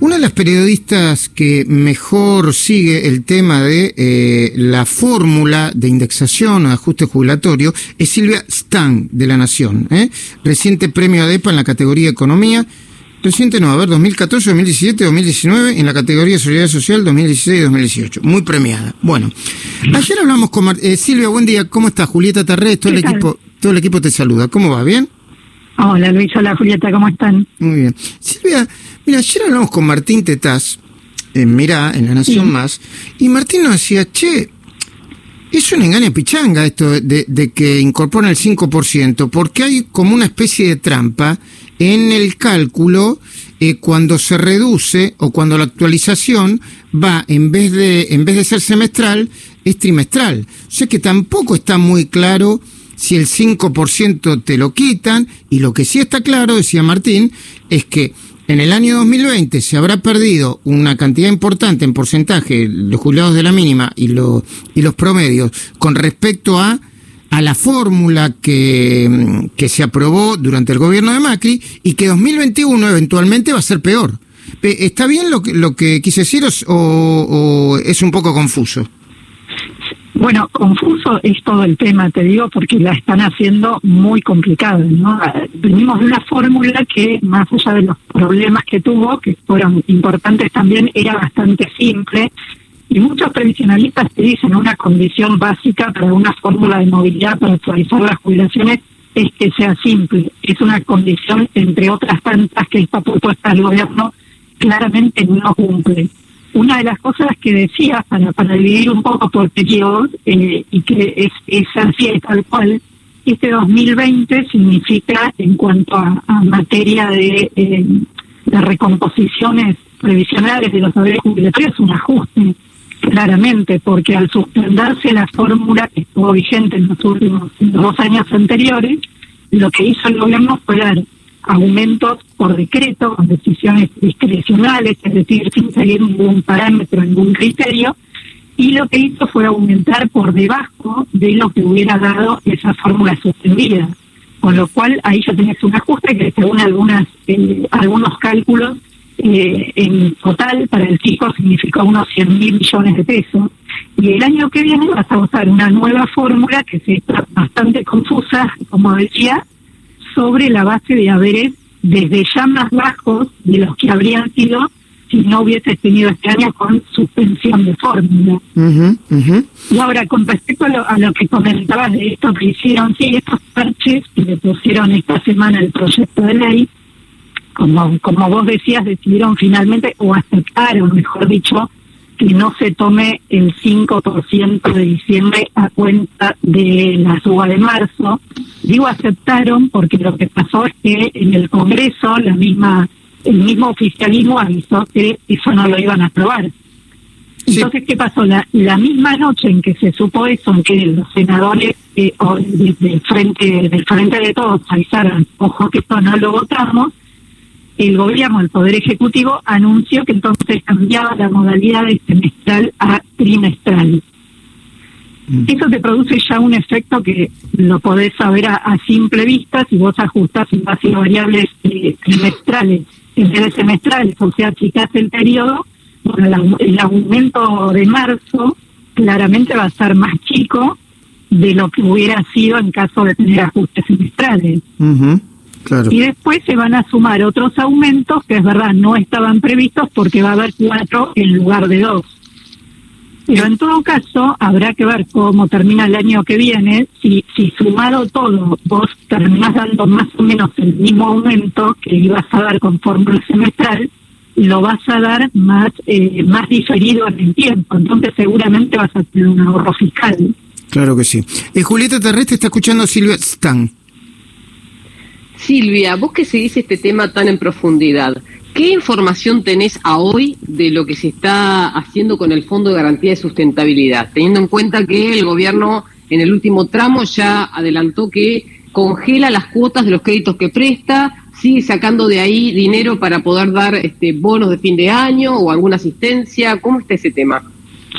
Una de las periodistas que mejor sigue el tema de eh, la fórmula de indexación o ajuste jubilatorio es Silvia Stan de La Nación. ¿eh? Reciente premio ADEPA en la categoría Economía. Reciente no, a ver, 2014, 2017, 2019, en la categoría Seguridad Social 2016 y 2018. Muy premiada. Bueno, ayer hablamos con eh, Silvia, buen día, ¿cómo estás? Julieta Tarrés, todo el equipo, todo el equipo te saluda. ¿Cómo va? ¿Bien? Hola Luis, hola Julieta, ¿cómo están? Muy bien. Silvia, mira, ayer hablamos con Martín Tetaz, en Mirá, en La Nación Más, y Martín nos decía, che, es un engaño pichanga esto de, de que incorporan el 5%, porque hay como una especie de trampa en el cálculo eh, cuando se reduce o cuando la actualización va, en vez de, en vez de ser semestral, es trimestral. O sea que tampoco está muy claro si el 5% te lo quitan, y lo que sí está claro, decía Martín, es que en el año 2020 se habrá perdido una cantidad importante en porcentaje los jubilados de la mínima y, lo, y los promedios con respecto a, a la fórmula que, que se aprobó durante el gobierno de Macri y que 2021 eventualmente va a ser peor. ¿Está bien lo que, lo que quise decir o es un poco confuso? Bueno, confuso es todo el tema, te digo, porque la están haciendo muy complicada, ¿no? Venimos de una fórmula que, más allá de los problemas que tuvo, que fueron importantes también, era bastante simple. Y muchos previsionalistas te dicen una condición básica para una fórmula de movilidad para actualizar las jubilaciones es que sea simple. Es una condición, entre otras tantas, que esta propuesta del gobierno claramente no cumple una de las cosas que decía para, para dividir un poco por periodos eh, y que es, es así tal cual, este 2020 significa en cuanto a, materia de, eh, de recomposiciones previsionales de los saberes jubilatorios un ajuste claramente porque al suspenderse la fórmula que estuvo vigente en los últimos dos años anteriores lo que hizo el gobierno fue dar aumentos por decreto, con decisiones discrecionales, es decir, sin seguir ningún parámetro, ningún criterio, y lo que hizo fue aumentar por debajo de lo que hubiera dado esa fórmula suspendida. Con lo cual ahí ya tenés un ajuste que según algunas eh, algunos cálculos eh, en total para el chico significó unos 100 mil millones de pesos. Y el año que viene vas a usar una nueva fórmula que se está bastante confusa, como decía, sobre la base de haberes desde ya más bajos de los que habrían sido si no hubiese tenido este año con suspensión de fórmula. Y ahora, con respecto a lo, que comentabas de esto que hicieron, sí, estos parches que le pusieron esta semana el proyecto de ley, como, como vos decías, decidieron finalmente, o aceptaron, mejor dicho, que no se tome el 5% de diciembre a cuenta de la suba de marzo. Digo aceptaron porque lo que pasó es que en el Congreso la misma el mismo oficialismo avisó que eso no lo iban a aprobar. Entonces, ¿qué pasó? La, la misma noche en que se supo eso, en que los senadores eh, del, frente, del frente de todos avisaron, ojo que esto no lo votamos, el gobierno, el Poder Ejecutivo, anunció que entonces cambiaba la modalidad de semestral a trimestral. Mm. Eso te produce ya un efecto que lo podés saber a, simple vista si vos ajustás en base a variables eh, trimestrales en vez de semestrales, o sea, achicás el periodo, bueno, el, aumento de marzo claramente va a ser más chico de lo que hubiera sido en caso de tener ajustes semestrales. Y después se van a sumar otros aumentos que es verdad no estaban previstos porque va a haber cuatro en lugar de dos. Pero en todo caso habrá que ver cómo termina el año que viene. Si, si sumado todo vos terminás dando más o menos el mismo aumento que ibas a dar con fórmula semestral, lo vas a dar más eh, más diferido en el tiempo. Entonces seguramente vas a tener un ahorro fiscal. Claro que sí. Eh, Julieta Terrestre está escuchando Silvia Stan. Silvia, vos que seguís este tema tan en profundidad, ¿qué información tenés a hoy de lo que se está haciendo con el Fondo de Garantía de Sustentabilidad? Teniendo en cuenta que el gobierno en el último tramo ya adelantó que congela las cuotas de los créditos que presta, sigue sacando de ahí dinero para poder dar este, bonos de fin de año o alguna asistencia. ¿Cómo está ese tema?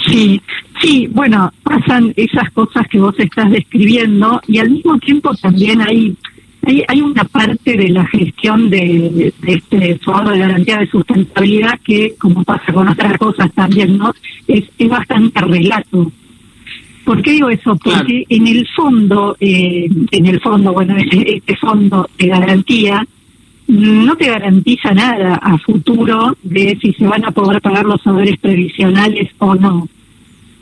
Sí, sí, bueno, pasan esas cosas que vos estás describiendo y al mismo tiempo también hay hay, hay una parte de la gestión de, de este fondo de garantía de sustentabilidad que, como pasa con otras cosas también, ¿no? Es, es bastante relato. ¿Por qué digo eso? Porque en el fondo, eh, en el fondo, bueno, este, este fondo de garantía no te garantiza nada a futuro de si se van a poder pagar los saberes previsionales o no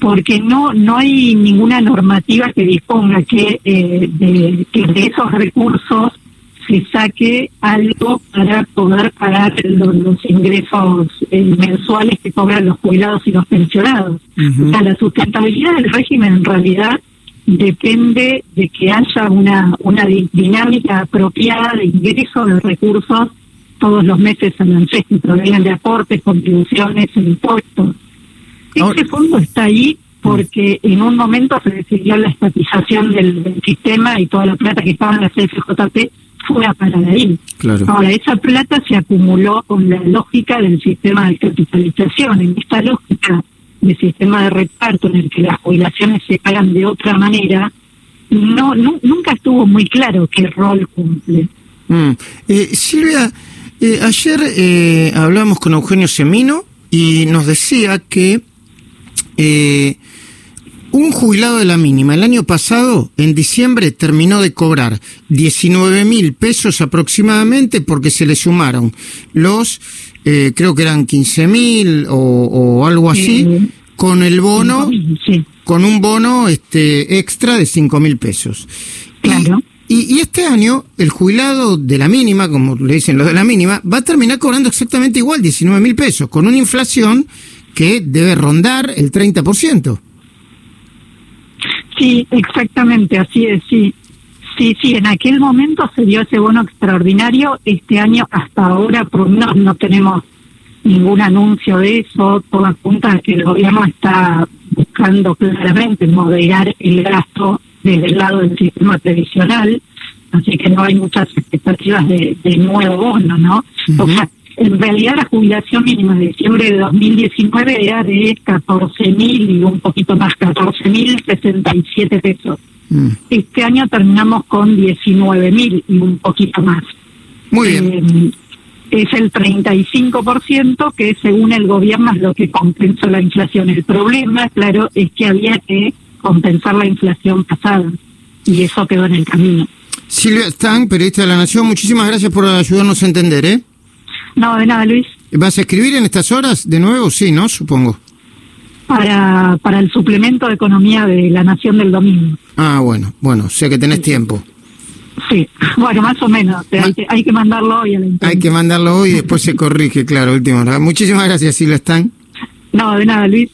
porque no no hay ninguna normativa que disponga que, eh, de, que de esos recursos se saque algo para poder pagar los, ingresos eh, mensuales que cobran los jubilados y los pensionados. O sea, la sustentabilidad del régimen en realidad depende de que haya una, una dinámica apropiada de ingreso de recursos todos los meses en el que provengan de aportes, contribuciones impuestos. Ese fondo está ahí porque en un momento se decidió la estatización del, sistema y toda la plata que estaba en la CFJP fue a parar ahí. Ahora, esa plata se acumuló con la lógica del sistema de capitalización. En esta lógica del sistema de reparto en el que las jubilaciones se pagan de otra manera, no, nunca estuvo muy claro qué rol cumple. Mm. Eh, Silvia, eh, ayer eh, hablamos con Eugenio Semino y nos decía que eh, un jubilado de la mínima el año pasado, en diciembre, terminó de cobrar 19 mil pesos aproximadamente porque se le sumaron los, eh, creo que eran 15 mil o, algo así, con el bono, con un bono este extra de 5 mil pesos. Claro. Y, y, este año, el jubilado de la mínima, como le dicen los de la mínima, va a terminar cobrando exactamente igual, 19 mil pesos, con una inflación que debe rondar el 30%. Sí, exactamente, así es, sí. Sí, sí, en aquel momento se dio ese bono extraordinario. Este año hasta ahora por no, no tenemos ningún anuncio de eso. Todo apunta a que el gobierno está buscando claramente moderar el gasto desde el lado del sistema previsional. Así que no hay muchas expectativas de, de nuevo bono, ¿no? O sea, en realidad la jubilación mínima de diciembre de 2019 era de 14.000 y un poquito más, 14.067 pesos. Mm. Este año terminamos con 19.000 y un poquito más. Muy bien. Eh, es el 35% que según el gobierno es lo que compensó la inflación. El problema, claro, es que había que compensar la inflación pasada y eso quedó en el camino. Silvia Stan, periodista de La Nación, muchísimas gracias por ayudarnos a entender, ¿eh? No, de nada, Luis. ¿Vas a escribir en estas horas de nuevo? Sí, ¿no? Supongo. Para, para el suplemento de economía de la Nación del domingo. Ah, bueno, bueno, sé que tenés tiempo. Sí, bueno, más o menos. Hay, que, mandarlo hoy a la Hay que mandarlo hoy y después se corrige, claro, último. Muchísimas gracias, Silvia Stan. No, de nada, Luis.